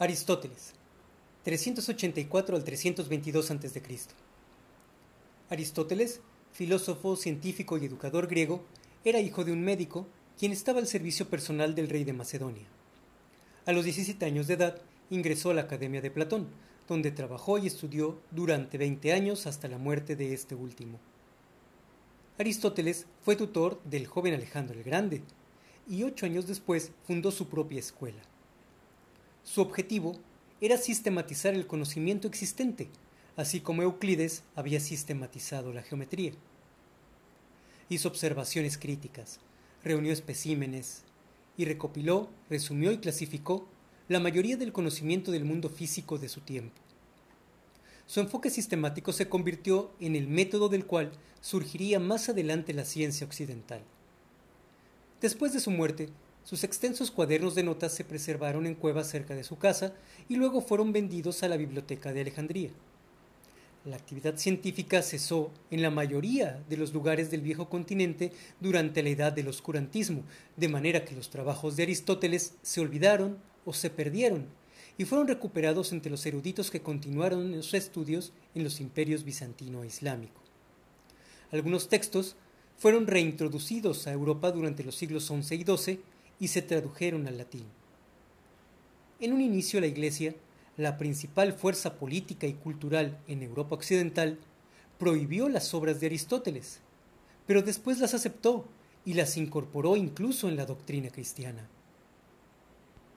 Aristóteles, 384 al 322 a.C. Aristóteles, filósofo, científico y educador griego, era hijo de un médico quien estaba al servicio personal del rey de Macedonia. A los 17 años de edad ingresó a la Academia de Platón, donde trabajó y estudió durante 20 años hasta la muerte de este último. Aristóteles fue tutor del joven Alejandro el Grande, y ocho años después fundó su propia escuela. Su objetivo era sistematizar el conocimiento existente, así como Euclides había sistematizado la geometría. Hizo observaciones críticas, reunió especímenes y recopiló, resumió y clasificó la mayoría del conocimiento del mundo físico de su tiempo. Su enfoque sistemático se convirtió en el método del cual surgiría más adelante la ciencia occidental. Después de su muerte, sus extensos cuadernos de notas se preservaron en cuevas cerca de su casa y luego fueron vendidos a la Biblioteca de Alejandría. La actividad científica cesó en la mayoría de los lugares del viejo continente durante la edad del oscurantismo, de manera que los trabajos de Aristóteles se olvidaron o se perdieron y fueron recuperados entre los eruditos que continuaron sus estudios en los imperios bizantino e islámico. Algunos textos fueron reintroducidos a Europa durante los siglos XI y XII y se tradujeron al latín. En un inicio la Iglesia, la principal fuerza política y cultural en Europa occidental, prohibió las obras de Aristóteles, pero después las aceptó y las incorporó incluso en la doctrina cristiana.